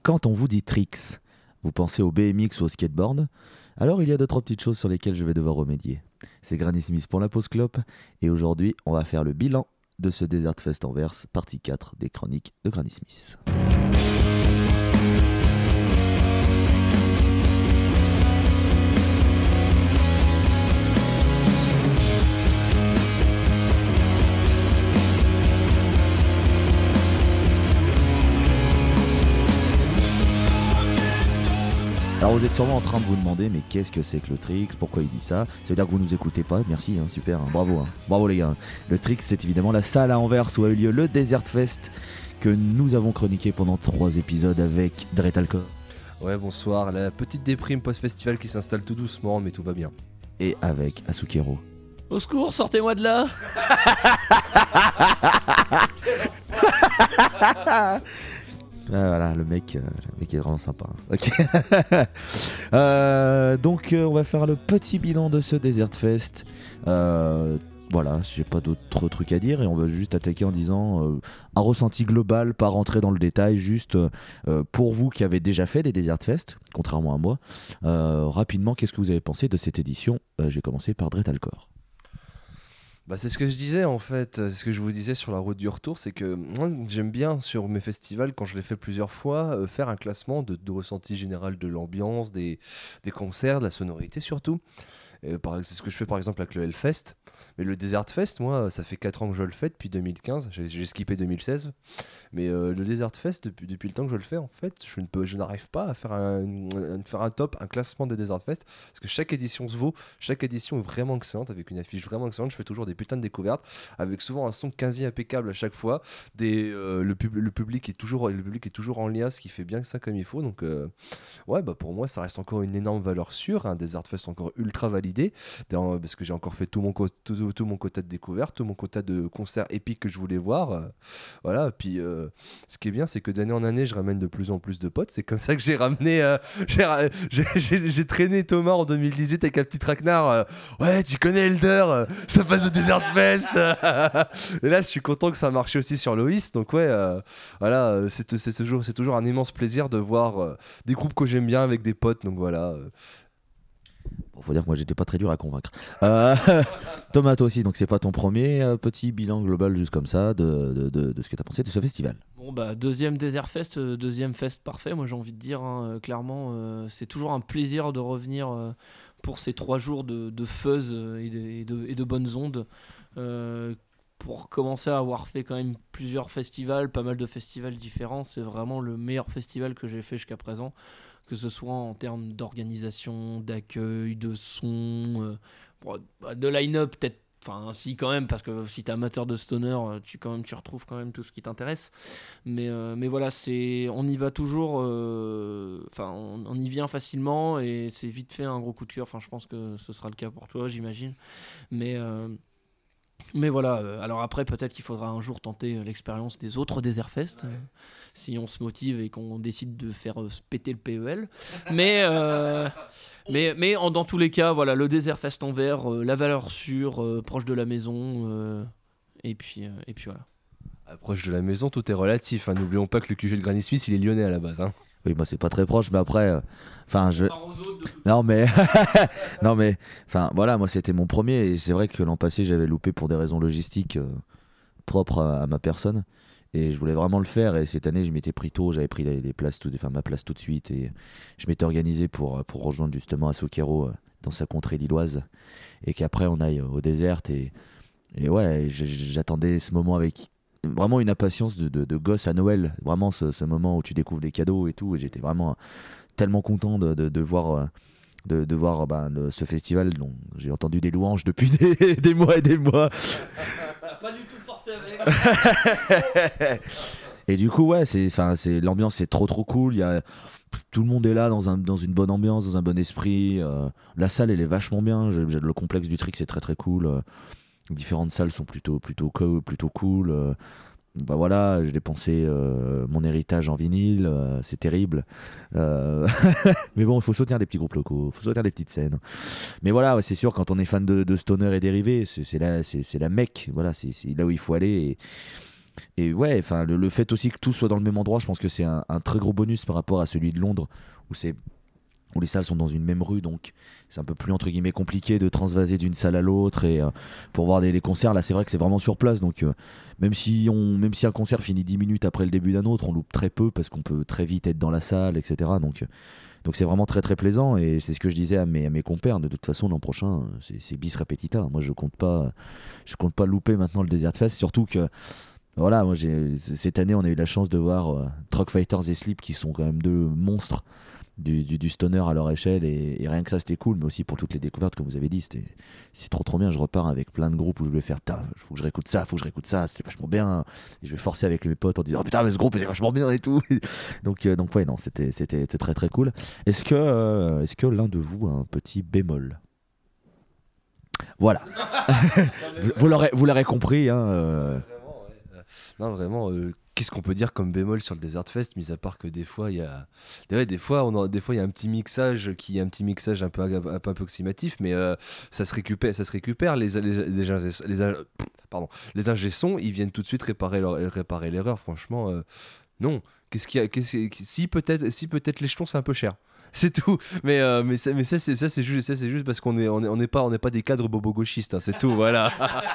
Quand on vous dit tricks, vous pensez au BMX ou au skateboard, alors il y a d'autres petites choses sur lesquelles je vais devoir remédier. C'est Granny Smith pour la pause clope, et aujourd'hui on va faire le bilan de ce Desert Fest Anvers, partie 4 des chroniques de Granny Smith. Alors vous êtes sûrement en train de vous demander mais qu'est-ce que c'est que le Trix? Pourquoi il dit ça? Ça veut dire que vous nous écoutez pas? Merci, hein, super, hein, bravo, hein. bravo les gars. Le Trix c'est évidemment la salle à Anvers où a eu lieu le Desert Fest que nous avons chroniqué pendant trois épisodes avec Dretalco. Ouais bonsoir, la petite déprime post-festival qui s'installe tout doucement mais tout va bien. Et avec Asukero. Au secours, sortez-moi de là Voilà, le mec, euh, le mec est vraiment sympa. Ok. Euh, donc, euh, on va faire le petit bilan de ce Desert Fest. Voilà, j'ai pas d'autres trucs à dire et on va juste attaquer en disant un ressenti global, pas rentrer dans le détail, juste pour vous qui avez déjà fait des Desert Fest, contrairement à moi, rapidement, qu'est-ce que vous avez pensé de cette édition? J'ai commencé par Dretalcore. Bah c'est ce que je disais en fait, ce que je vous disais sur la route du retour, c'est que j'aime bien sur mes festivals, quand je l'ai fait plusieurs fois, euh, faire un classement de, ressenti général de l'ambiance, des concerts, de la sonorité surtout. C'est ce que je fais par exemple avec le Hellfest. Mais le Desert Fest, moi, ça fait 4 ans que je le fais depuis 2015. J'ai skippé 2016. Mais euh, le Desert Fest, depuis, depuis le temps que je le fais, en fait, je ne peux- je n'arrive pas à faire un, un- faire un top, un classement des Desert Fest. Parce que chaque édition se vaut. Chaque édition est vraiment excellente, avec une affiche vraiment excellente. Je fais toujours des putains de découvertes, avec souvent un son quasi impeccable à chaque fois. Des, euh, le, pub- le, public est toujours, le public est toujours en liasse, qui fait bien ça comme il faut. Donc, euh, ouais, bah pour moi, ça reste encore une énorme valeur sûre. Un Desert Fest encore ultra validé. Parce que j'ai encore fait tout mon, tout, tout- mon quota de découvertes, tout mon quota de concerts épiques que je voulais voir. euh, voilà, puis euh, ce qui est bien, c'est que d'année en année, je ramène de plus en plus de potes. C'est comme ça que j'ai ramené. euh, j'ai ra- j'ai- j'ai j'ai traîné Thomas en 2018 avec un petit traquenard. ouais, tu connais Elder, ça passe au Desert Fest. Et là, je suis content que ça a marché aussi sur Loïs. Donc, ouais, voilà, c'est toujours, toujours un immense plaisir de voir des groupes que j'aime bien avec des potes. Donc, voilà. Bon, faut dire que moi j'étais pas très dur à convaincre. Euh, Thomas, toi aussi, donc c'est pas ton premier euh, petit bilan global juste comme ça de, de, ce que t'as pensé de ce festival? Bon bah deuxième Desert Fest, euh, deuxième fest parfait. Moi j'ai envie de dire hein, euh, clairement, c'est toujours un plaisir de revenir pour ces trois jours de, de fuzz et de, bonnes ondes. Pour commencer à avoir fait quand même plusieurs festivals, pas mal de festivals différents, c'est vraiment le meilleur festival que j'ai fait jusqu'à présent, que ce soit en termes d'organisation, d'accueil, de son, euh, bah, de line-up peut-être. Enfin, si quand même, parce que si t'es amateur de stoner, euh, tu quand même tu retrouves quand même tout ce qui t'intéresse. Mais, euh, mais voilà, c'est, on y va toujours, enfin, on, on y vient facilement et c'est vite fait un gros coup de cœur. Enfin, je pense que ce sera le cas pour toi, j'imagine. Mais, mais voilà, euh, alors après, peut-être qu'il faudra un jour tenter euh, l'expérience des autres Desert Fest, euh, si on se motive et qu'on décide de faire euh, se péter le PEL. Mais, euh, mais, mais en- dans tous les cas, voilà, le Desert Fest en vert, euh, la valeur sûre, euh, proche de la maison, euh, et, puis, euh, et puis voilà. Proche de la maison, tout est relatif. hein. N'oublions pas que le QG de Granny Smith, il est lyonnais à la base. hein. Oui, moi c'est pas très proche, mais après, euh, enfin je. Non mais, non mais, enfin voilà, moi c'était mon premier et c'est vrai que l'an passé j'avais loupé pour des raisons logistiques euh, propres à, à ma personne et je voulais vraiment le faire et cette année je m'étais pris tôt, j'avais pris les, les places, tout, enfin ma place tout de suite et je m'étais organisé pour euh, pour rejoindre justement Asokero euh, dans sa contrée lilloise et qu'après on aille au désert et et ouais j'attendais ce moment avec vraiment une impatience de, de, de gosse à Noël, vraiment ce, ce moment où tu découvres des cadeaux et tout et j'étais vraiment tellement content de, de, voir euh, de, de voir bah, le- ce festival dont j'ai entendu des louanges depuis des, des mois et des mois. Pas du tout forcé avec. Et du coup, ouais, c'est, enfin, c'est l'ambiance, c'est trop trop cool. Il y a tout le monde est là dans, un, dans une bonne ambiance, dans un bon esprit. euh, la salle, elle est vachement bien. J'ai- le complexe du Trick, c'est très très cool. Différentes salles sont plutôt plutôt co- plutôt cool. euh, bah voilà, euh, mon héritage en vinyle, euh, c'est terrible. Mais bon, il faut soutenir des petits groupes locaux, il faut soutenir des petites scènes. Mais voilà, c'est sûr, quand on est fan de, stoner et dérivés, c'est la, c'est la voilà, c'est là où il faut aller. et ouais, enfin le, fait aussi que tout soit dans le même endroit, je pense que c'est un, très gros bonus par rapport à celui de Londres où c'est où les salles sont dans une même rue, donc c'est un peu plus entre guillemets compliqué de transvaser d'une salle à l'autre et euh, pour voir des, concerts. Là, c'est vrai que c'est vraiment sur place, donc euh, même si on, même si un concert finit 10 minutes après le début d'un autre, on loupe très peu parce qu'on peut très vite être dans la salle, etc. Donc donc c'est vraiment très très plaisant et c'est ce que je disais à mes, à mes compères. De toute façon, l'an prochain, c'est bis repetita. Moi, je compte pas, je compte pas louper maintenant le Desert Fest, surtout que voilà, moi cette année on a eu la chance de voir euh, Truck Fighters et Sleep qui sont quand même deux monstres du, stoner à leur échelle et, rien que ça c'était cool mais aussi pour toutes les découvertes comme vous avez dit c'était c'est trop trop bien. Je repars avec plein de groupes où je vais faire il faut que je réécoute ça faut que je réécoute ça c'était vachement bien. Et je vais forcer avec mes potes en disant oh, putain mais ce groupe est vachement bien et tout. Donc euh, donc ouais non c'était c'était très très cool. Est-ce que euh, est-ce que l'un de vous a un petit bémol? Voilà. Vous l'aurez vous l'aurez compris hein, non, vraiment, euh, qu'est-ce qu'on peut dire comme bémol sur le Desert Fest, mis à part que des fois, il y a. des fois, on des fois, il y a un petit mixage qui est un petit mixage un peu, approximatif, mais euh, ça, se récupère, ça se récupère. Les, les, les, ils viennent tout de suite réparer l'erreur. Franchement, euh, non. Qu'est-ce qu'il a Si peut-être si peut les jetons, c'est un peu cher c'est tout. Mais, euh, mais, ça, c'est, juste, parce qu'on n'est pas des cadres bobo-gauchistes, hein, c'est tout, voilà.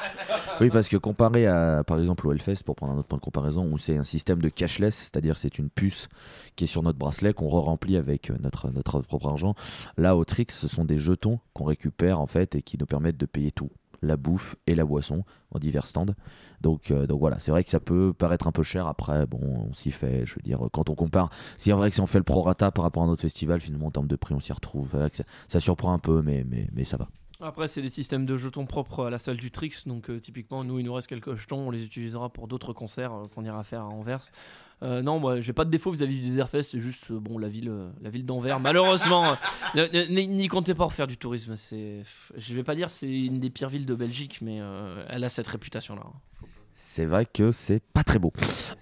oui, parce que comparé à, par exemple, au Hellfest, pour prendre un autre point de comparaison, où c'est un système de cashless, c'est-à-dire c'est une puce qui est sur notre bracelet qu'on re-remplit avec euh, notre, notre propre argent. Là, au Trix, ce sont des jetons qu'on récupère en fait et qui nous permettent de payer tout la bouffe et la boisson en divers stands. Donc, euh, donc voilà, c'est vrai que ça peut paraître un peu cher. Après, bon, on s'y fait. Je veux dire, quand on compare, c'est vrai que si on fait le prorata par rapport à notre festival, finalement en termes de prix, on s'y retrouve. Ça, ça, surprend un peu, mais, mais, mais ça va. Après, c'est des systèmes de jetons propres à la salle du Trix. Donc, euh, typiquement, nous, il nous reste quelques jetons. On les utilisera pour d'autres concerts euh, qu'on ira faire à Anvers. Euh, non, moi, j'ai pas de défaut vis-à-vis du Desertfest. C'est juste, bon, la ville, la ville d'Anvers. Malheureusement, n'y comptez pas refaire du tourisme. C'est, je vais pas dire c'est une des pires villes de Belgique, mais elle a cette réputation-là. C'est vrai que c'est pas très beau.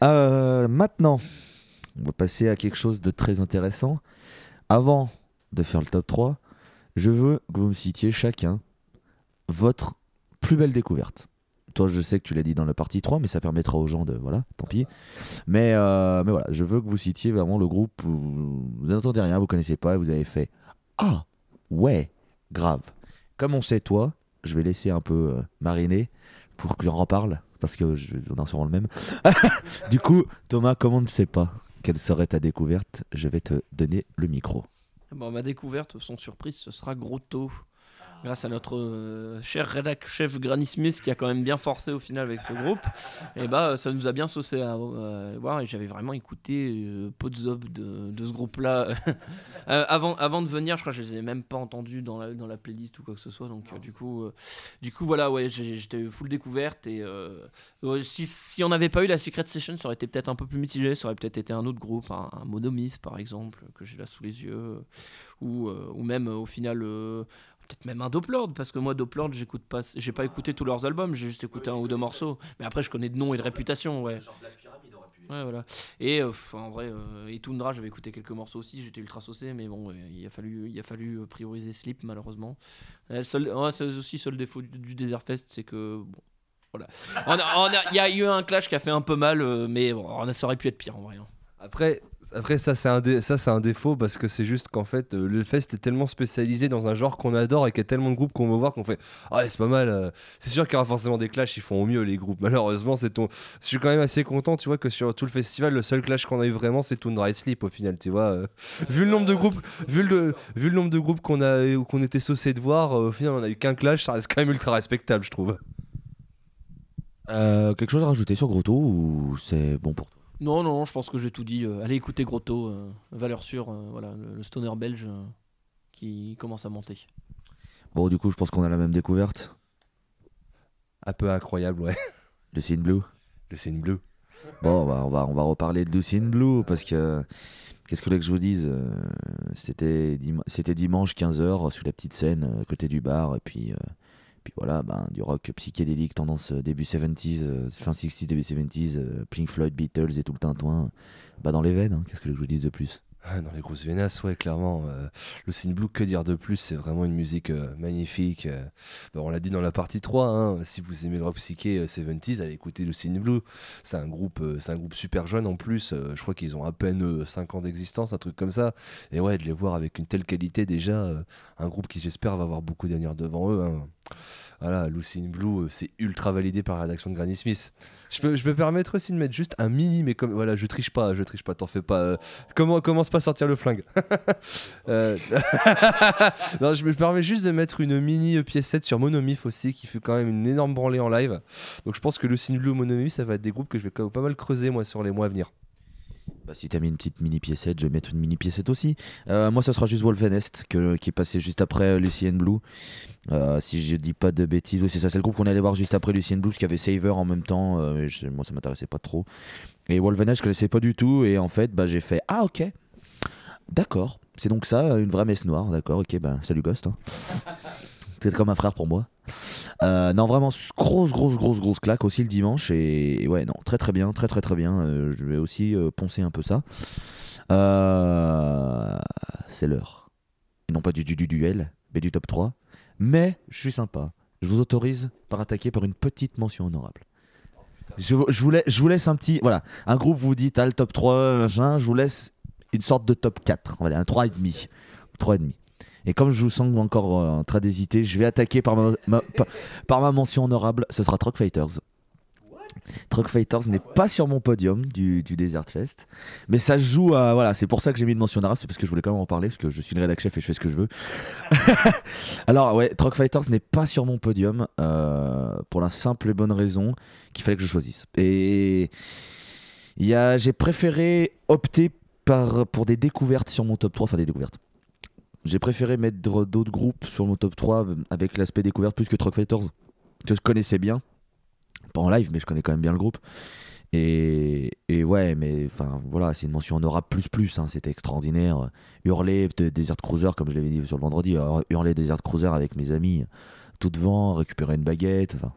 maintenant, on va passer à quelque chose de très intéressant. Avant de faire le top 3, je veux que vous me citiez chacun votre plus belle découverte. Toi, je sais que tu l'as dit dans la partie 3, mais ça permettra aux gens de. Voilà, tant pis. Mais, euh, mais voilà, je veux que vous citiez vraiment le groupe où vous n'entendez rien, vous connaissez pas, et vous avez fait Ah, ouais, grave. Comme on sait, toi, je vais laisser un peu euh, mariner pour que j'en reparle, parce que on en sera le même. du coup, Thomas, comme on ne sait pas quelle serait ta découverte, je vais te donner le micro. Ma découverte, sans surprise, ce sera Grotto grâce à notre euh, cher rédac chef Granny Smith qui a quand même bien forcé au final avec ce groupe, et bah ça nous a bien saucé à, voir. Et j'avais vraiment écouté euh, de, de ce groupe-là euh, avant, avant de venir. Je crois que je les ai même pas entendus dans la, dans la playlist ou quoi que ce soit. Donc du coup, du coup voilà, ouais, j'étais full découverte et si, si on n'avait pas eu la Secret Session, ça aurait été peut-être un peu plus mitigé. Ça aurait peut-être été un autre groupe, un, un Monomys par exemple que j'ai là sous les yeux, ou, ou même au final peut-être même un Doplord parce que moi Doplord j'écoute pas j'ai pas écouté tous leurs albums j'ai juste écouté un ou deux morceaux mais après je connais de nom et de réputation ouais Ouais, voilà. Et euh, en vrai, euh, et Tundra, j'avais écouté quelques morceaux aussi, j'étais ultra saucé, mais bon, il a fallu, il a fallu euh, prioriser Sleep malheureusement. c'est aussi seul défaut du, Desert Fest, c'est que bon, voilà. Il y a eu un clash qui a fait un peu mal, mais bon, ça aurait pu être pire en vrai. Hein. Après, après, ça, c'est un, ça, c'est un défaut parce que c'est juste qu'en fait, euh, le fest est tellement spécialisé dans un genre qu'on adore et qu'il y a tellement de groupes qu'on veut voir qu'on fait Ah, c'est pas mal. Euh. C'est sûr qu'il y aura forcément des clashs, ils font au mieux les groupes. Malheureusement, c'est ton. Je suis quand même assez content, tu vois, que sur tout le festival, le seul clash qu'on a eu vraiment, c'est Tundra et Sleep au final, tu vois. Euh. vu le nombre de groupes, vu le, vu le nombre de groupes qu'on a, qu'on était saucé de voir, au final, on a eu qu'un clash, ça reste quand même ultra respectable, je trouve. quelque chose à rajouter sur Grotto ou c'est bon pour toi? Non, non, je pense que j'ai tout dit. Euh, allez écouter Grotto, euh, valeur sûre, euh, voilà, le, stoner belge qui commence à monter. Bon, du coup, je pense qu'on a la même découverte. Un peu incroyable, ouais. Lucy Blue. Lucy Blue. Bon, bah, on, va, on va reparler de Lucy Blue parce que. Qu'est-ce que vous voulez que je vous dise C'était dimanche 15h sous la petite scène à côté du bar et puis puis voilà, ben, du rock psychédélique, tendance euh, début 70s, euh, fin 60s, début 70s, euh, Pink Floyd, Beatles et tout le tintouin, bah dans les veines, hein. qu'est-ce que je vous dise de plus? Dans les grosses Vénas, ouais, clairement. Euh, le Sin Blue, que dire de plus? C'est vraiment une musique euh, magnifique. Euh. on l'a dit dans la partie 3, hein, si vous aimez le rock psyché 70s, allez écouter le Sin Blue. C'est un, groupe, un groupe super jeune en plus. je crois qu'ils ont à peine 5 ans d'existence, un truc comme ça. Et ouais, de les voir avec une telle qualité déjà, un groupe qui j'espère va avoir beaucoup d'avenir devant eux. Hein. Voilà, Lucy in Blue, c'est ultra validé par la rédaction de Granny Smith. Je peux, je me permettre aussi de mettre juste un mini, mais comme voilà, je triche pas, je triche pas, t'en fais pas. comment commence pas à sortir le flingue? Euh, non, je me permets juste de mettre une mini pièce 7 sur Monomyth aussi, qui fait quand même une énorme branlée en live. Donc je pense que in Blue, Monomyth, ça va être des groupes que je vais pas mal creuser moi sur les mois à venir. Bah, si t'as mis une petite mini piécette, je vais mettre une mini piécette aussi. Euh, moi, ça sera juste Wolfenest qui est passé juste après Lucien Blue. Euh, si je dis pas de bêtises, c'est ça, c'est le groupe qu'on allait voir juste après Lucien Blue, parce qu'il y avait Saver en même temps. Euh, moi, ça m'intéressait pas trop. Et Wolfenest, je connaissais pas du tout. Et en fait, bah, j'ai fait Ah, ok, d'accord. C'est donc ça, une vraie messe noire, d'accord, ok, bah, salut Ghost. Hein. C'est comme un frère pour moi. Euh, non, vraiment, grosse, grosse, grosse, grosse claque aussi le dimanche. Et, ouais, non, très, très bien, très, très, très bien. Euh, je vais aussi euh, poncer un peu ça. c'est l'heure. Et non pas du, du, duel, mais du top 3. Mais je suis sympa. Je vous autorise par attaquer par une petite mention honorable. Je, vous je vous laisse un petit. Voilà, un groupe vous dit, t'as le top 3, machin, je vous laisse une sorte de top 4. Voilà, un 3,5. 3,5. Et comme je vous sens encore euh, en train d'hésiter, je vais attaquer par ma, mention honorable. Ce sera Truck Fighters. Truck Fighters n'est pas sur mon podium du, du, Desert Fest, mais ça joue à voilà, c'est pour ça que j'ai mis une mention honorable, c'est parce que je voulais quand même en parler parce que je suis le rédac chef et je fais ce que je veux. Alors ouais, Truck Fighters n'est pas sur mon podium euh, pour la simple et bonne raison qu'il fallait que je choisisse. Et il j'ai préféré opter pour des découvertes sur mon top 3, enfin des découvertes j'ai préféré mettre d'autres groupes sur mon top 3 euh, avec l'aspect découverte plus que Truck Fighters, que je connaissais bien. Pas en live, mais je connais quand même bien le groupe. Et, ouais, mais enfin voilà, c'est une mention honorable plus plus, hein, c'était extraordinaire. Hurler de Desert Cruiser, comme je l'avais dit sur le vendredi, hurler Desert Cruiser avec mes amis, tout devant, récupérer une baguette, enfin,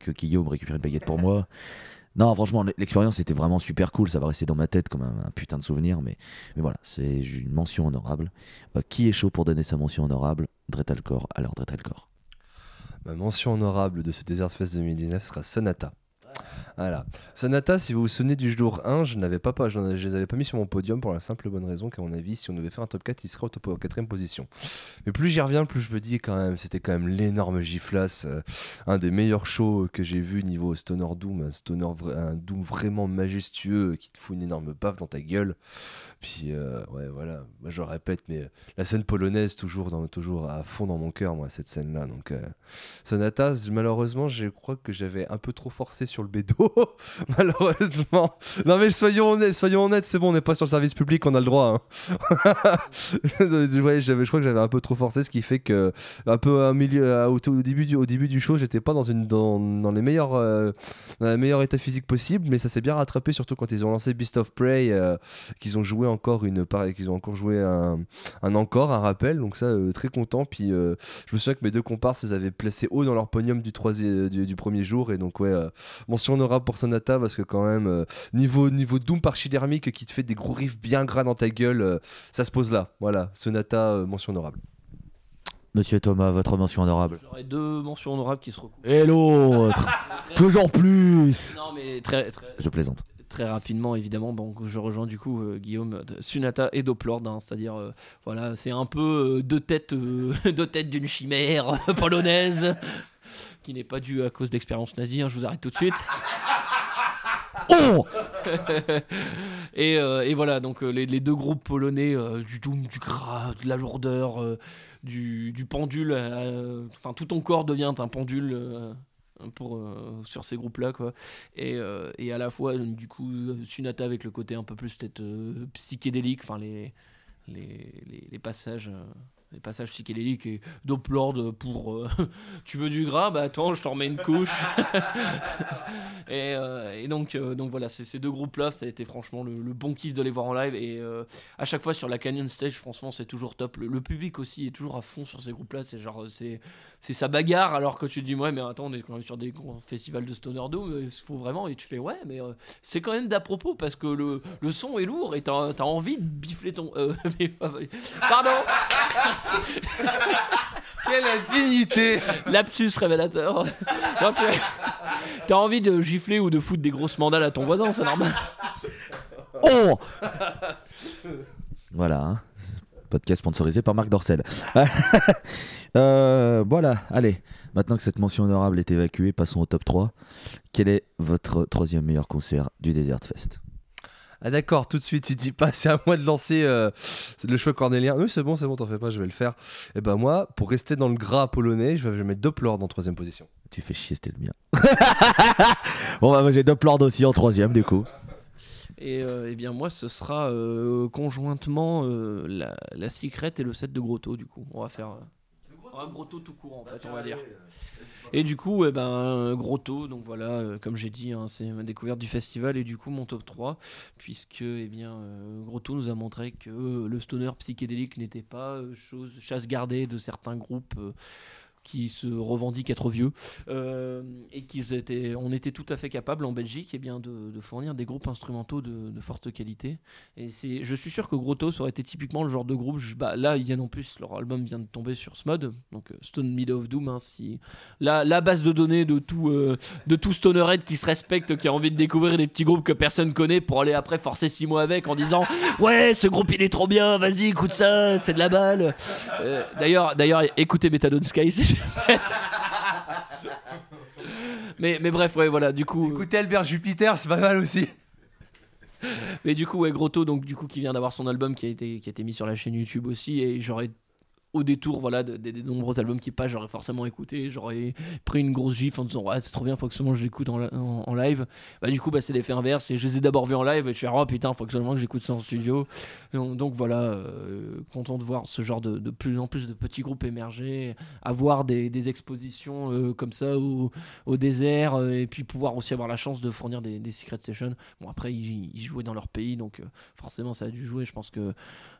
que Guillaume récupère une baguette pour moi. Non, franchement, l'expérience était vraiment super cool. Ça va rester dans ma tête comme un, putain de souvenir. Mais, mais voilà, c'est une mention honorable. Euh, qui est chaud pour donner sa mention honorable? Dretalcore. Alors, Dretalcore. Ma mention honorable de ce Desert Fest 2019 sera Sonata. Voilà. Sonata, si vous vous souvenez du jour 1, je n'avais pas, pas, je les avais pas mis sur mon podium pour la simple bonne raison qu'à mon avis, si on devait faire un top 4, il serait au top 4 position. Mais plus j'y reviens, plus je me dis quand même, c'était quand même l'énorme giflas, euh, un des meilleurs shows que j'ai vu niveau Stoner Doom, un Stoner un Doom vraiment majestueux qui te fout une énorme baffe dans ta gueule. Puis euh, ouais, voilà, moi, je répète, mais la scène polonaise toujours dans, toujours à fond dans mon cœur, moi cette scène-là. Donc euh, Sonata, malheureusement, je crois que j'avais un peu trop forcé sur le bédo, malheureusement. Non mais soyons honnêtes, soyons honnêtes, c'est bon, on n'est pas sur le service public, on a le droit. Hein. ouais, je crois que j'avais un peu trop forcé, ce qui fait que un peu milieu, au, début du, show, j'étais pas dans une dans, dans les meilleurs euh, dans le meilleur état physique possible, mais ça s'est bien rattrapé, surtout quand ils ont lancé Beast of Prey, qu'ils ont joué encore une qu'ils ont encore joué un, encore un rappel donc ça euh, très content puis euh, je me souviens que mes deux comparses ils avaient placé haut dans leur podium du, premier jour et donc ouais euh, mention honorable pour Sonata parce que quand même niveau niveau Doom pachydermique qui te fait des gros riffs bien gras dans ta gueule ça se pose là. Voilà Sonata mention honorable. Monsieur Thomas, votre mention honorable. J'aurais deux mentions honorables qui se recoupent. Et l'autre. Toujours plus. Non mais très, très... Je plaisante. très rapidement, évidemment, bon, je rejoins du coup euh, Guillaume, Sunata et Doplord, hein, c'est-à-dire, euh, voilà, c'est un peu euh, deux têtes, deux têtes d'une chimère polonaise, qui n'est pas due à cause d'expérience nazie, hein, je vous arrête tout de suite. Oh et, et, voilà, donc les, deux groupes polonais, du doom, du gras, de la lourdeur, du, du, pendule, enfin tout ton corps devient un pendule pour, euh, sur ces groupes-là. quoi et, euh, et, à la fois, du coup, Sunata avec le côté un peu plus peut-être euh, psychédélique, enfin les, les, les, passages les passages psychédéliques et Doplord pour euh, tu veux du gras bah attends je t'en remets une couche. Et, euh, et, donc euh, donc voilà ces deux groupes là ça a été franchement le, bon kiff de les voir en live. Et à chaque fois sur la Canyon Stage franchement c'est toujours top. Le, public aussi est toujours à fond sur ces groupes là c'est genre c'est c'est sa bagarre alors que tu te dis ouais mais attends on est quand même sur des festivals de stoner doom il faut vraiment et tu fais ouais mais c'est quand même d'à propos parce que le, le son est lourd et t'as as envie de bifler ton pardon Quelle indignité Lapsus révélateur. T'as envie de gifler ou de foutre des grosses mandales à ton voisin, c'est normal. Oh Voilà. Podcast sponsorisé par Marc Dorcel. Euh, voilà, allez. Maintenant que cette mention honorable est évacuée, passons au top 3. Quel est votre troisième meilleur concert du Desert Fest? Ah d'accord, tout de suite, il dit pas, c'est à moi de lancer euh, le choix cornélien. Oui, c'est bon, c'est bon, t'en fais pas, je vais le faire. Et eh ben moi, pour rester dans le gras polonais, je vais, mettre Doppler en troisième position. Tu fais chier, c'était le mien. bon, bah, j'ai Doppler aussi en troisième, du coup. Et euh, eh bien moi, ce sera euh, conjointement la, la Secret et le set de Grotto, du coup. On va faire... un Grotto tout court, en fait, on va dire. Et du coup, eh ben, Grotto, donc voilà, euh, comme j'ai dit, hein, c'est ma découverte du festival et du coup mon top 3, puisque eh bien, euh, Grotto nous a montré que euh, le stoner psychédélique n'était pas chose chasse gardée de certains groupes qui se revendiquent être vieux euh, et qu'ils étaient, on était tout à fait capable en Belgique eh bien, de, fournir des groupes instrumentaux de, forte qualité. Et c'est, je suis sûr que Grottos aurait été typiquement le genre de groupe. bah, là, ils viennent en plus, leur album vient de tomber sur Smod, donc euh, Stone Middle of Doom. Hein, si, la, base de données de tout, euh, de tout stonerhead qui se respecte, qui a envie de découvrir des petits groupes que personne connaît pour aller après forcer six mois avec en disant Ouais, ce groupe il est trop bien, vas-y, écoute ça, c'est de la balle. d'ailleurs, d'ailleurs, écoutez Methadone Sky, mais, mais bref, ouais, voilà, du coup. Écoutez Albert Jupiter, c'est pas mal aussi. Mais du coup, ouais, Grotto, donc du coup, qui vient d'avoir son album qui a été qui a été mis sur la chaîne YouTube aussi, et j'aurais au détour voilà des nombreux albums qui pas j'aurais forcément écouté j'aurais pris une grosse gif en disant ouais c'est trop bien faut que seulement je l'écoute en, en, live. Bah du coup bah c'est l'effet inverse et je les ai d'abord vus en live et je fais oh putain faut que seulement que j'écoute ça en studio. Donc, voilà euh, content de voir ce genre de, de, plus en plus de petits groupes émerger avoir des, des expositions euh, comme ça au, au désert euh, et puis pouvoir aussi avoir la chance de fournir des, secret sessions. Bon après ils, jouaient dans leur pays donc forcément ça a dû jouer. Je pense que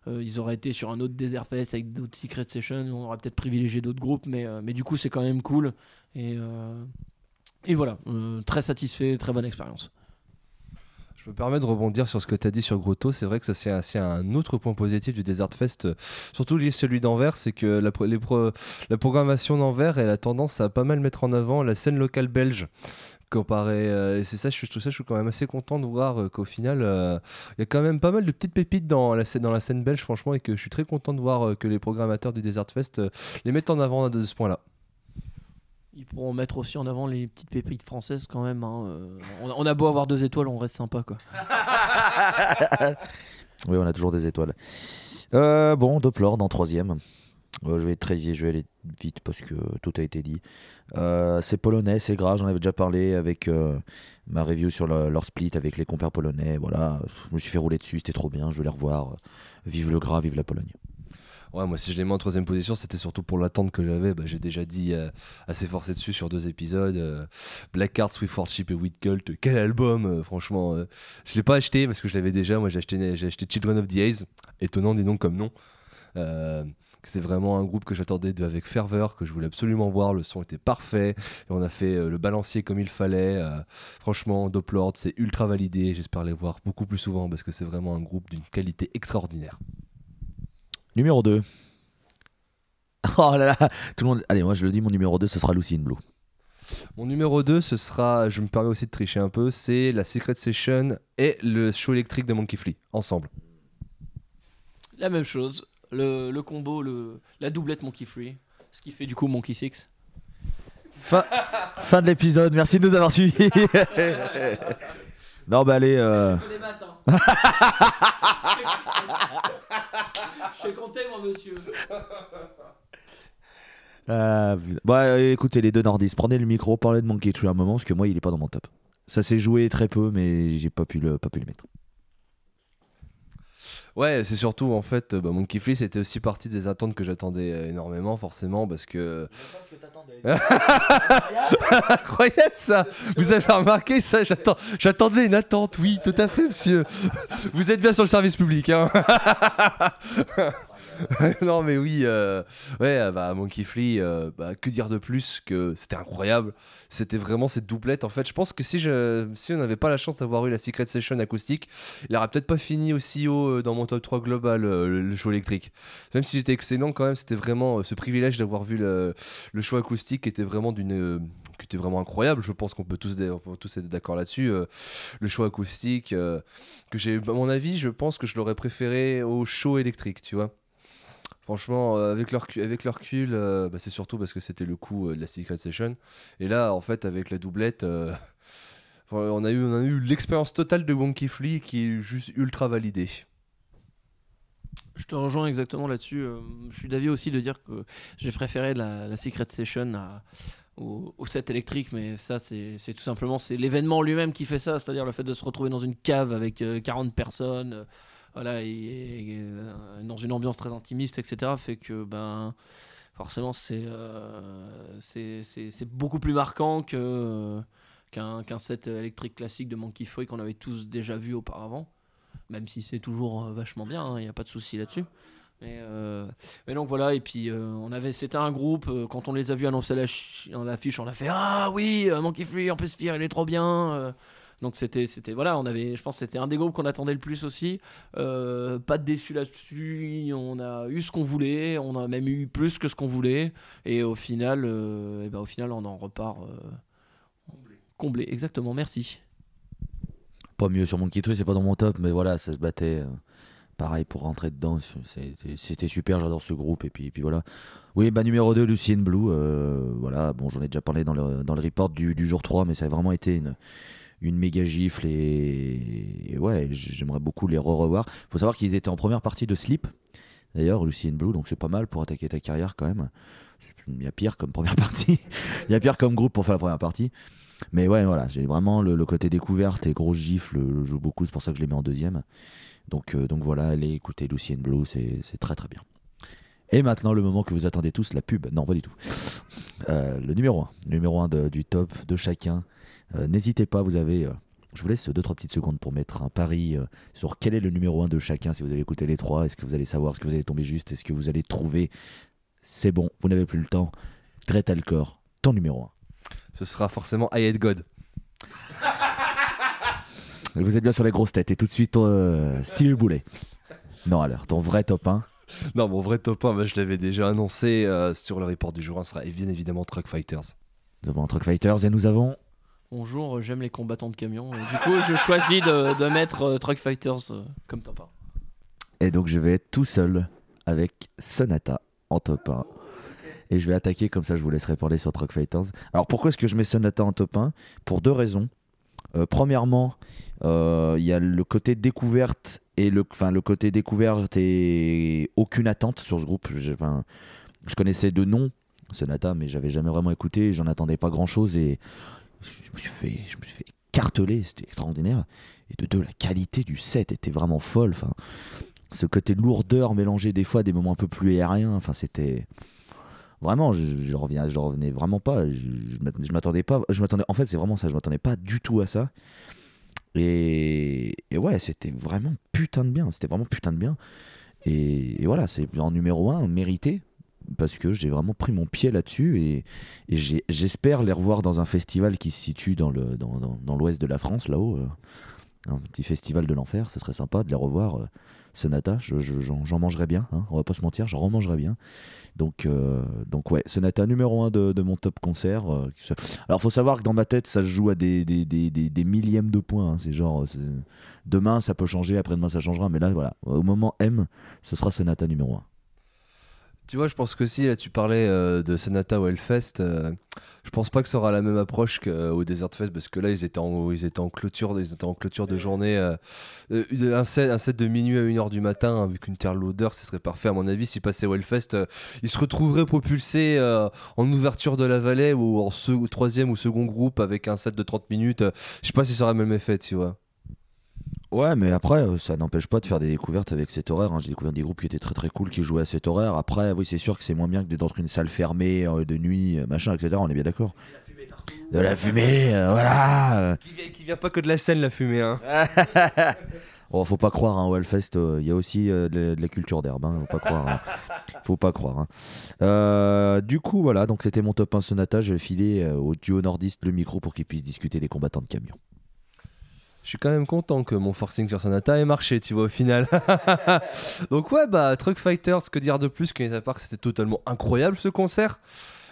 ils auraient été sur un autre désert fest avec d'autres secret Session, on aurait peut-être privilégié d'autres groupes, mais, euh, mais du coup, c'est quand même cool. Et, euh, et voilà, euh, très satisfait, très bonne expérience. Je me permets de rebondir sur ce que tu as dit sur Grotto. C'est vrai que c'est un, autre point positif du Desert Fest, surtout lié celui d'Anvers, c'est que la programmation d'Anvers elle a tendance à pas mal mettre en avant la scène locale belge comparé euh, et c'est ça je trouve ça je suis quand même assez content de voir euh, qu'au final euh, il y a quand même pas mal de petites pépites dans la scène dans la scène belge franchement et que je suis très content de voir que les programmateurs du Desert Fest les mettent en avant de ce point là ils pourront mettre aussi en avant les petites pépites françaises quand même. Hein, on, a beau avoir deux étoiles, on reste sympa quoi. oui, on a toujours des étoiles. bon, Doppler dans troisième. Je vais être très vieille, je vais aller vite parce que tout a été dit. Euh, c'est polonais, c'est gras, j'en avais déjà parlé avec euh, ma review sur leur split avec les compères polonais. Voilà, je me suis fait rouler dessus, c'était trop bien, je vais les revoir. Vive le gras, vive la Pologne. Ouais, moi si je les mets en troisième position, c'était surtout pour l'attente que j'avais. Bah, j'ai déjà dit euh, assez forcé dessus sur deux épisodes. Black Card, Swift Worship et With Cult, quel album, franchement. je l'ai pas acheté parce que je l'avais déjà. Moi j'ai acheté, j'ai acheté Children of the Haze, étonnant dis donc comme nom c'est vraiment un groupe que j'attendais avec ferveur, que je voulais absolument voir. Le son était parfait. Et on a fait euh, le balancier comme il fallait. Euh, franchement, Doplord, c'est ultra validé. J'espère les voir beaucoup plus souvent parce que c'est vraiment un groupe d'une qualité extraordinaire. Numéro 2. Oh là là, tout le monde. Allez, moi je le dis, mon numéro 2, ce sera Lucy in Blue. Mon numéro 2, ce sera, je me permets aussi de tricher un peu, c'est la Secret Session et le show électrique de Monkey Flea, ensemble. La même chose le, le combo, le, la doublette Monkey Free, ce qui fait du coup Monkey Six. Fin, fin de l'épisode, merci de nous avoir suivis. non, bah allez. Euh... Je suis compté, moi, monsieur. Euh, bah écoutez, les deux nordistes, prenez le micro, parlez de Monkey Tree un moment, parce que moi, il est pas dans mon top. Ça s'est joué très peu, mais j'ai pas pu le, pas pu le mettre. Ouais, c'est surtout en fait, bah, Monkey Flea c'était aussi partie des attentes que j'attendais euh, énormément, forcément, parce que. Incroyable ça Vous avez remarqué ça J'attendais une attente, oui, tout à fait, monsieur. Vous êtes bien sur le service public, hein non mais oui, euh, ouais, euh, bah, Monkey Flea, euh, bah, que dire de plus que c'était incroyable. C'était vraiment cette doublette. En fait, je pense que si, je, si on n'avait pas la chance d'avoir eu la Secret Session acoustique, il n'aurait peut-être pas fini aussi haut dans mon top 3 global, le, show électrique. Même s'il était excellent, quand même, c'était vraiment ce privilège d'avoir vu le, le, show acoustique qui était vraiment d'une était vraiment incroyable. Je pense qu'on peut tous, tous être d'accord là-dessus. le show acoustique, que j'ai, à mon avis, je pense que je l'aurais préféré au show électrique, tu vois. Franchement, euh, avec leur, avec leur euh, bah, c'est surtout parce que c'était le coup euh, de la Secret Session. Et là, en fait, avec la doublette, on a eu, on a eu l'expérience totale de Wonky Flea qui est juste ultra validée. Je te rejoins exactement là-dessus. je suis d'avis aussi de dire que j'ai préféré la, Secret Session au, set électrique, mais ça, c'est tout simplement c'est l'événement lui-même qui fait ça, c'est-à-dire le fait de se retrouver dans une cave avec 40 personnes voilà, euh, dans une ambiance très intimiste, etc., fait que ben, forcément euh, c'est c'est beaucoup plus marquant que qu'un set électrique classique de Monkey Foy qu'on avait tous déjà vu auparavant, même si c'est toujours euh, vachement bien, il hein, n'y a pas de souci là-dessus. Mais, mais, donc voilà, et puis on avait, c'était un groupe, quand on les a vus annoncer l'affiche, on a fait Ah oui, Monkey Free en plus Fear, il est trop bien. Donc c'était, c'était voilà, on avait, je pense, c'était un des groupes qu'on attendait le plus aussi. Euh, pas de déçu là-dessus. On a eu ce qu'on voulait. On a même eu plus que ce qu'on voulait. Et au final, euh, et ben, au final, on en repart euh, comblé. Exactement. Merci. Pas mieux sur mon Tree, c'est pas dans mon top, mais voilà, ça se battait pareil pour rentrer dedans. C'était super, j'adore ce groupe. Et puis, puis voilà. Oui, bah, numéro 2, Lucien Blue. voilà, bon, j'en ai déjà parlé dans le, dans le report du, du, jour 3, mais ça a vraiment été une, une méga gifle et, ouais, j'aimerais beaucoup les re-revoir. Il faut savoir qu'ils étaient en première partie de Sleep, d'ailleurs, Lucien Blue, donc c'est pas mal pour attaquer ta carrière quand même. Il y a pire comme première partie, il y a pire comme groupe pour faire la première partie. Mais ouais, voilà, j'ai vraiment le, côté découverte et grosse gifle, je joue beaucoup, c'est pour ça que je les mets en deuxième. Donc, euh, donc voilà, allez écouter Lucien Blue, c'est très très bien. Et maintenant, le moment que vous attendez tous, la pub. Non, pas du tout. Euh, le numéro 1. Le numéro 1 du top de chacun. Euh, n'hésitez pas, vous avez. Euh, je vous laisse 2-3 petites secondes pour mettre un pari euh, sur quel est le numéro 1 de chacun. Si vous avez écouté les trois, est-ce que vous allez savoir, est-ce que vous allez tomber juste, est-ce que vous allez trouver. C'est bon, vous n'avez plus le temps. Alcor, ton numéro 1. Ce sera forcément I Hate God. Vous êtes bien sur les grosses têtes. Et tout de suite, Steve Boulet. Non, alors, ton vrai top 1 Non, mon vrai top 1, bah, je l'avais déjà annoncé sur le report du jour. Ce sera bien évidemment Truck Fighters. Nous avons Truck Fighters et nous avons Bonjour, euh, j'aime les combattants de camions. du coup, je choisis de, mettre euh, Truck Fighters euh, comme top 1. Et donc, je vais être tout seul avec Sonata en top 1. Et je vais attaquer, comme ça je vous laisserai parler sur Truck Fighters. Alors pourquoi est-ce que je mets Sonata en top 1 Pour deux raisons. premièrement, il y a le côté découverte et le, enfin, le côté découverte et aucune attente sur ce groupe. Je, je connaissais de nom Sonata, mais j'avais jamais vraiment écouté. J'en attendais pas grand chose et je me suis fait, je me carteler, c'était extraordinaire. Et de deux, la qualité du set était vraiment folle. Enfin, ce côté lourdeur mélangé des fois des moments un peu plus aériens. Enfin, c'était vraiment, je, je, reviens, je revenais vraiment pas. Je, pas. Je m'attendais. En fait, c'est vraiment ça. Je m'attendais pas du tout à ça. Et, et ouais, c'était vraiment putain de bien. C'était vraiment putain de bien. Et, et voilà, c'est en numéro un, mérité parce que j'ai vraiment pris mon pied là-dessus et, j'espère les revoir dans un festival qui se situe dans l'ouest dans, de la France, là-haut. Euh, un petit festival de l'enfer, ce serait sympa de les revoir. Euh, Sonata, j'en mangerais bien, hein, on va pas se mentir, j'en remangerais bien. Donc, euh, donc ouais, Sonata numéro 1 de, mon top concert. alors faut savoir que dans ma tête, ça se joue à des, millièmes de points. Hein, c'est genre, demain ça peut changer, après-demain ça changera, mais là voilà, au moment M, ce sera Sonata numéro 1. Tu vois, je pense que si là, tu parlais euh, de Sonata ou Hellfest, euh, je pense pas que ça aura la même approche qu'au euh, Desert Fest parce que là, ils étaient en, ils étaient en clôture, ils étaient en clôture de journée. un, set, un set de minuit à 1h du matin avec une terre lourdeur, ce serait parfait. À mon avis, s'ils passaient au Hellfest, ils se retrouveraient propulsés en ouverture de la vallée ou en troisième ou second groupe avec un set de 30 minutes. je sais pas si ça aura le même effet, tu vois. Ouais, mais après, euh, ça n'empêche pas de faire des découvertes avec cet horaire. hein. J'ai découvert des groupes qui étaient très très cool qui jouaient à cet horaire. Après, oui, c'est sûr que c'est moins bien que d'être dans une salle fermée euh, de nuit, euh, machin, etc. On est bien d'accord. De la fumée, euh, voilà. Qui vient, qui vient pas que de la scène, la fumée. Hein. Oh, faut pas croire, hein, au Hellfest, euh, il y a aussi de, la- de la culture d'herbe. Hein, faut pas croire. hein. Faut pas croire. hein. Du coup, voilà, donc c'était mon top 1 Sonata. Je vais filer au duo nordiste le micro pour qu'ils puissent discuter des combattants de camions. Je suis quand même content que mon forcing sur Sonata ait marché, tu vois, au final. Donc ouais, bah, Truck Fighters, que dire de plus que à part que c'était totalement incroyable ce concert.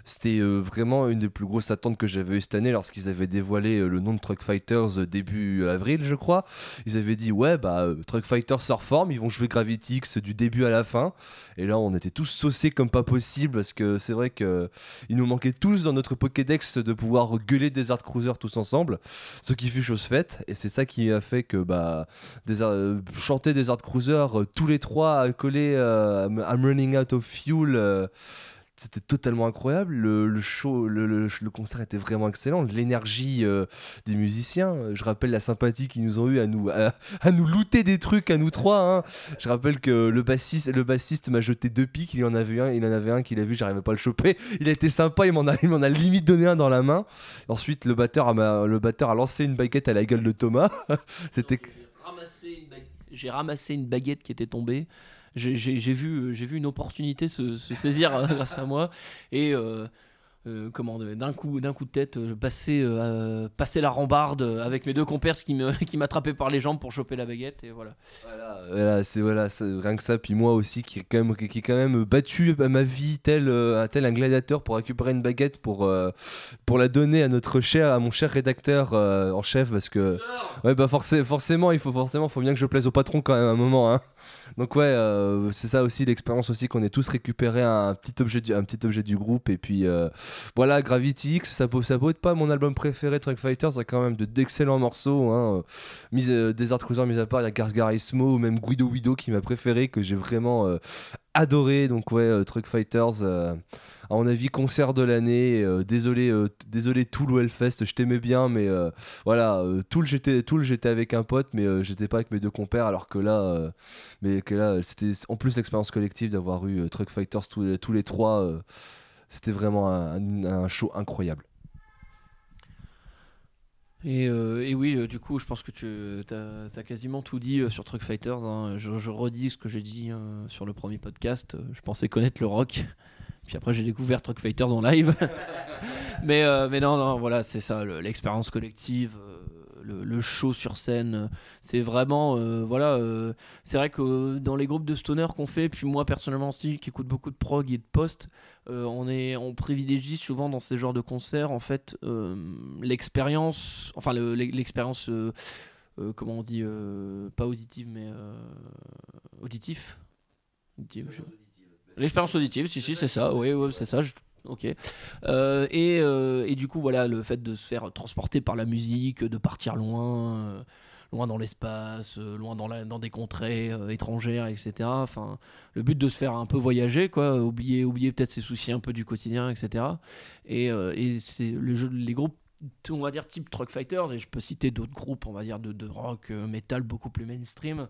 C'était euh, vraiment une des plus grosses attentes que j'avais eues cette année lorsqu'ils avaient dévoilé euh, le nom de Truck Fighters euh, début avril, je crois. Ils avaient dit, ouais, bah, Truck Fighters se reforme, ils vont jouer Gravity X du début à la fin. Et là, on était tous saucés comme pas possible parce que c'est vrai que il nous manquait tous dans notre Pokédex de pouvoir gueuler des Art Cruiser tous ensemble, ce qui fut chose faite. Et c'est ça qui a fait que bah, des, euh, chanter des Art Cruiser tous les trois collés euh, I'm running out of fuel. C'était totalement incroyable. Le, le show, le, le- le concert était vraiment excellent. L'énergie euh, des musiciens. Euh, Je rappelle la sympathie qu'ils nous ont eu à nous, à, nous looter des trucs à nous trois. hein. Je rappelle que le bassiste, le bassiste m'a jeté deux pics. Il en avait un, il en avait un qu'il a vu, j'arrivais pas à le choper. Il a été sympa, il m'en a, il m'en a limite donné un dans la main. Ensuite, le batteur, a, le batteur a lancé une baguette à la gueule de Thomas. C'était J'ai ramassé une baguette qui était tombée. J'ai vu, j'ai vu une opportunité se, se saisir euh, grâce à moi. Et euh, euh, comment d'un coup, d'un coup de tête, euh, passer, euh, passer la rambarde avec mes deux compères qui me- qui m'attrapaient par les jambes pour choper la baguette. Et voilà. Voilà, voilà, c'est voilà, rien que ça. Puis moi aussi, qui est quand même, qui, qui est quand même battu à ma vie tel, un tel un gladiateur pour récupérer une baguette pour euh, pour la donner à notre cher, à mon cher rédacteur euh, en chef, parce que ouais bah forcé- forcément, il faut forcément, faut bien que je plaise au patron quand même à un moment. Hein. Donc ouais, euh, c'est ça aussi l'expérience aussi qu'on ait tous récupéré un petit objet du, un petit objet du groupe et puis euh, voilà Gravity X, ça peut ça être pas mon album préféré Truck Fighters, il a quand même de d'excellents morceaux. Hein. Mis, euh, Desert Cruiser mis à part, il y a Gargarismo ou même Guido Guido qui m'a préféré, que j'ai vraiment adoré. Donc ouais, euh, Truck Fighters, euh, à mon avis, concert de l'année. Euh, désolé, désolé ou Hellfest, je t'aimais bien, mais voilà, euh, Tool j'étais Tool, j'étais avec un pote, mais j'étais pas avec mes deux compères, alors que là, mais que là, c'était en plus l'expérience collective d'avoir eu Truck Fighters tous les, trois. c'était vraiment un show incroyable. Et, euh, et oui, euh, du coup, je pense que tu as, quasiment tout dit euh, sur Truck Fighters. hein. Je, redis ce que j'ai dit euh, sur le premier podcast. Je pensais connaître le rock. Puis après, j'ai découvert Truck Fighters en live. mais, mais non, non, voilà, c'est ça, le- l'expérience collective, le, le show sur scène. euh, C'est vraiment, euh, voilà, euh, c'est vrai que dans les groupes de stoner qu'on fait, puis moi personnellement aussi, qui écoute beaucoup de prog et de post, euh, on, est, on privilégie souvent dans ces genres de concerts, en fait, l'expérience, enfin, le- l'expérience, comment on dit, pas auditive, mais auditif. L'expérience auditive, si, si, c'est ça, oui, oui, c'est ça. je- Ok. Euh, et, euh, et du coup, voilà, le fait de se faire transporter par la musique, de partir loin, euh, loin dans l'espace, loin dans, la, dans des contrées étrangères, etc. Enfin, le but de se faire un peu voyager, quoi, oublier, oublier peut-être ses soucis un peu du quotidien, etc. Et, et c'est le jeu, les groupes, on va dire type Truck Fighters, et je peux citer d'autres groupes, on va dire de, de rock, euh, metal beaucoup plus mainstream.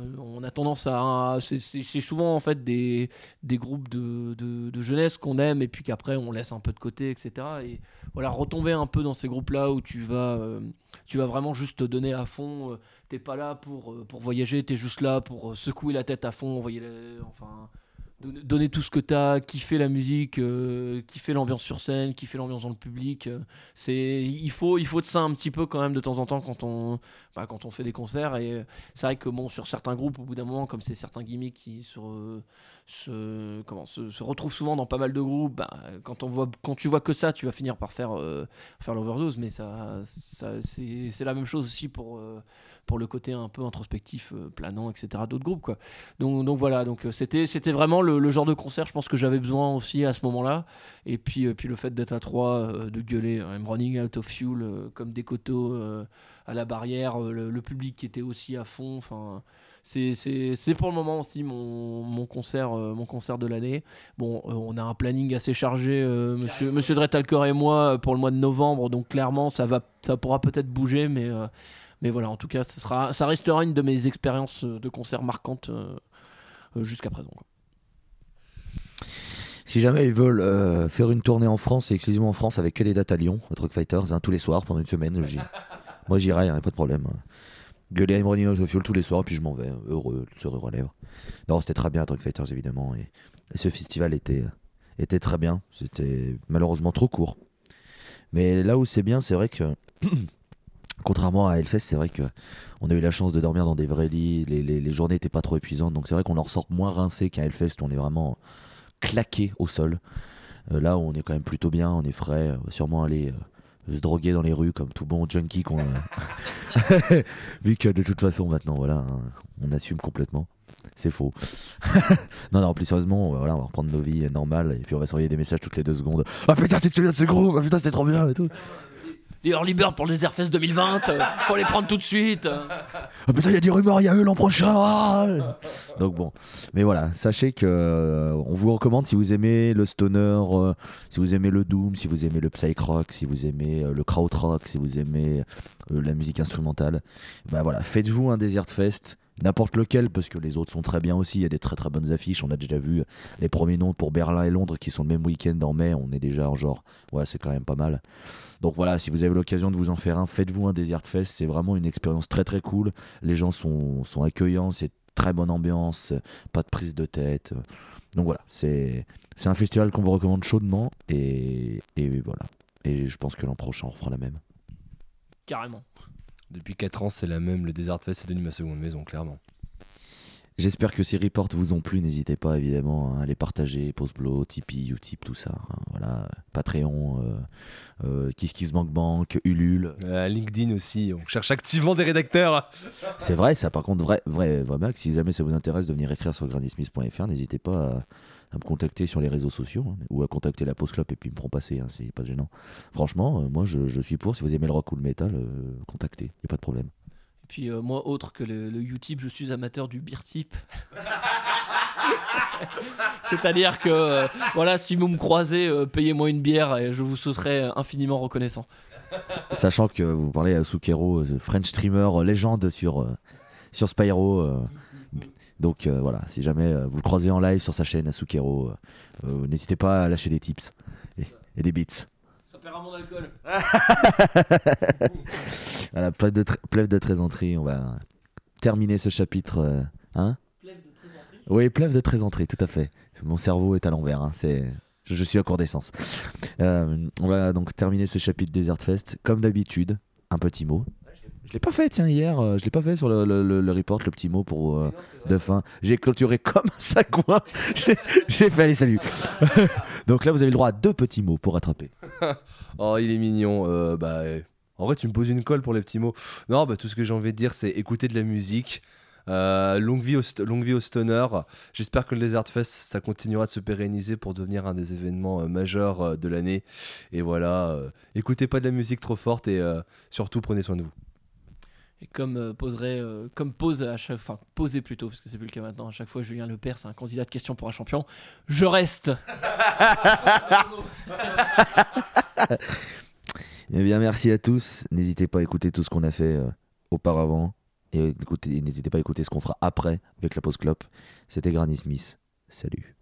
Euh, on a tendance à, c'est- souvent en fait des, des groupes de, de, jeunesse qu'on aime et puis qu'après on laisse un peu de côté, etc. Et voilà, retomber un peu dans ces groupes-là où tu vas, euh, tu vas vraiment juste te donner à fond. euh, t'es pas là pour, pour voyager, t'es juste là pour secouer la tête à fond, enfin, donner, tout ce que t'as, kiffer la musique, euh, kiffer l'ambiance sur scène, kiffer l'ambiance dans le public. euh, c'est, il faut, il faut de ça un petit peu quand même de temps en temps quand on, bah, quand on fait des concerts. Et euh, c'est vrai que bon, sur certains groupes, au bout d'un moment, comme c'est certains gimmicks qui se, comment, se, retrouvent souvent dans pas mal de groupes, bah, quand, on voit, quand tu vois que ça, tu vas finir par faire, euh, faire l'overdose. Mais ça, ça, c'est, la même chose aussi pour, pour le côté un peu introspectif, euh, planant, etc. d'autres groupes. Quoi. Donc, donc voilà, donc, euh, c'était, c'était vraiment le, le genre de concert, je pense que j'avais besoin aussi à ce moment-là. Et puis, euh, puis le fait d'être à trois, de gueuler I'm running out of fuel comme des coteaux à la barrière, le, le public qui était aussi à fond. Enfin, c'est, c'est, c'est pour le moment aussi mon, mon concert, euh, mon concert de l'année. Bon, euh, on a un planning assez chargé, euh, monsieur, monsieur Dretalcor et moi, pour le mois de novembre. Donc clairement, ça, va, ça pourra peut-être bouger, mais. Euh, mais voilà, en tout cas, ça, sera, ça restera une de mes expériences de concert marquantes jusqu'à présent. Si jamais ils veulent faire une tournée en France et exclusivement en France avec que des dates à Lyon, Truck Fighters, hein, tous les soirs pendant une semaine, moi j'irai, hein, pas de problème. Gueuler I'm running out of fuel tous les soirs, puis je m'en vais, heureux, le sourire aux lèvres. Non, c'était très bien, Truck Fighters évidemment, et, ce festival était, était très bien. C'était malheureusement trop court. Mais là où c'est bien, c'est vrai que. Contrairement à Hellfest, c'est vrai que on a eu la chance de dormir dans des vrais lits, les, les, journées n'étaient pas trop épuisantes, donc c'est vrai qu'on en ressort moins rincé qu'à Hellfest on est vraiment claqué au sol. Euh, là on est quand même plutôt bien, on est frais, on va sûrement aller euh, se droguer dans les rues comme tout bon junkie qu'on vu que de toute façon maintenant voilà, hein, on assume complètement. C'est faux. non, non, plus sérieusement, voilà, on va reprendre nos vies normales et puis on va s'envoyer des messages toutes les deux secondes. Ah putain, tu te souviens de ce groupe Ah putain, c'est trop bien et tout. Les Early Bird pour le Desert Fest 2020, euh, faut les prendre tout de suite. Ah putain, il y a des rumeurs, il y a eux l'an prochain. Ah. Donc bon, mais voilà, sachez que euh, on vous recommande si vous aimez le stoner, euh, si vous aimez le doom, si vous aimez le psych rock, si vous aimez le krautrock, si vous aimez la musique instrumentale, bah voilà, faites-vous un Desert Fest n'importe lequel, parce que les autres sont très bien aussi. Il y a des très très bonnes affiches. On a déjà vu les premiers noms pour Berlin et Londres qui sont le même week-end en mai. On est déjà en genre, ouais, c'est quand même pas mal. Donc voilà, si vous avez l'occasion de vous en faire un, faites-vous un Desert Fest. C'est vraiment une expérience très très cool. Les gens sont, accueillants, c'est très bonne ambiance, pas de prise de tête. Donc voilà, c'est un festival qu'on vous recommande chaudement. Et, et voilà. Et je pense que l'an prochain, on refera la même. Carrément. Depuis 4 ans, c'est la même. Le Desert Fest est devenu ma seconde maison, clairement. J'espère que ces reports vous ont plu. N'hésitez pas évidemment à les partager. Postblo, Tipeee, Utip, tout ça. Hein. voilà. Patreon, euh, euh, KissKissBankBank, Ulule. Euh, LinkedIn aussi. On cherche activement des rédacteurs. C'est vrai, ça. Par contre, vrai, vrai, vrai, si jamais ça vous intéresse de venir écrire sur grandsmith.fr, n'hésitez pas à à me contacter sur les réseaux sociaux hein, ou à contacter la Post Club et puis ils me feront passer, hein, c'est pas gênant. Franchement, euh, moi je, suis pour, si vous aimez le rock ou le métal, euh, contactez, y a pas de problème. Et puis euh, moi, autre que le, le Utip, je suis amateur du beer tip. C'est-à-dire que voilà, si vous me croisez, payez-moi une bière et je vous serai infiniment reconnaissant. Sachant que vous parlez à Sukero, French streamer légende sur, sur Spyro. Donc euh, voilà, si jamais euh, vous le croisez en live sur sa chaîne Asukero, euh, n'hésitez pas à lâcher des tips et, des beats. Ça paiera mon alcool. voilà, plève de, plève de on va terminer ce chapitre. hein? Plève de trésanterie Oui, plève de trésanterie, tout à fait. Mon cerveau est à l'envers, hein, c'est... Je, suis à court d'essence. on va donc terminer ce chapitre Desert Fest. Comme d'habitude, un petit mot. Je l'ai pas fait, tiens, hier. Euh, je l'ai pas fait sur le, le, report, le petit mot pour euh, de fin. J'ai clôturé comme un sagouin. J'ai fait, allez, salut. Donc là, vous avez le droit à deux petits mots pour rattraper. oh, il est mignon. Euh, bah, en vrai, tu me poses une colle pour les petits mots. Non, bah, tout ce que j'ai envie de dire, c'est écouter de la musique. longue, vie au longue vie au stoner. J'espère que le Desert Fest, ça continuera de se pérenniser pour devenir un des événements majeurs de l'année. Et voilà, écoutez pas de la musique trop forte et surtout prenez soin de vous. Et comme euh, poserait, euh, comme pose à chaque, enfin poser plutôt, parce que c'est plus le cas maintenant. À chaque fois, Julien Lepers, c'est un candidat de question pour un champion. Je reste. eh bien, merci à tous. N'hésitez pas à écouter tout ce qu'on a fait euh, auparavant et n'hésitez pas à écouter ce qu'on fera après avec la pause clope. C'était Granny Smith. Salut.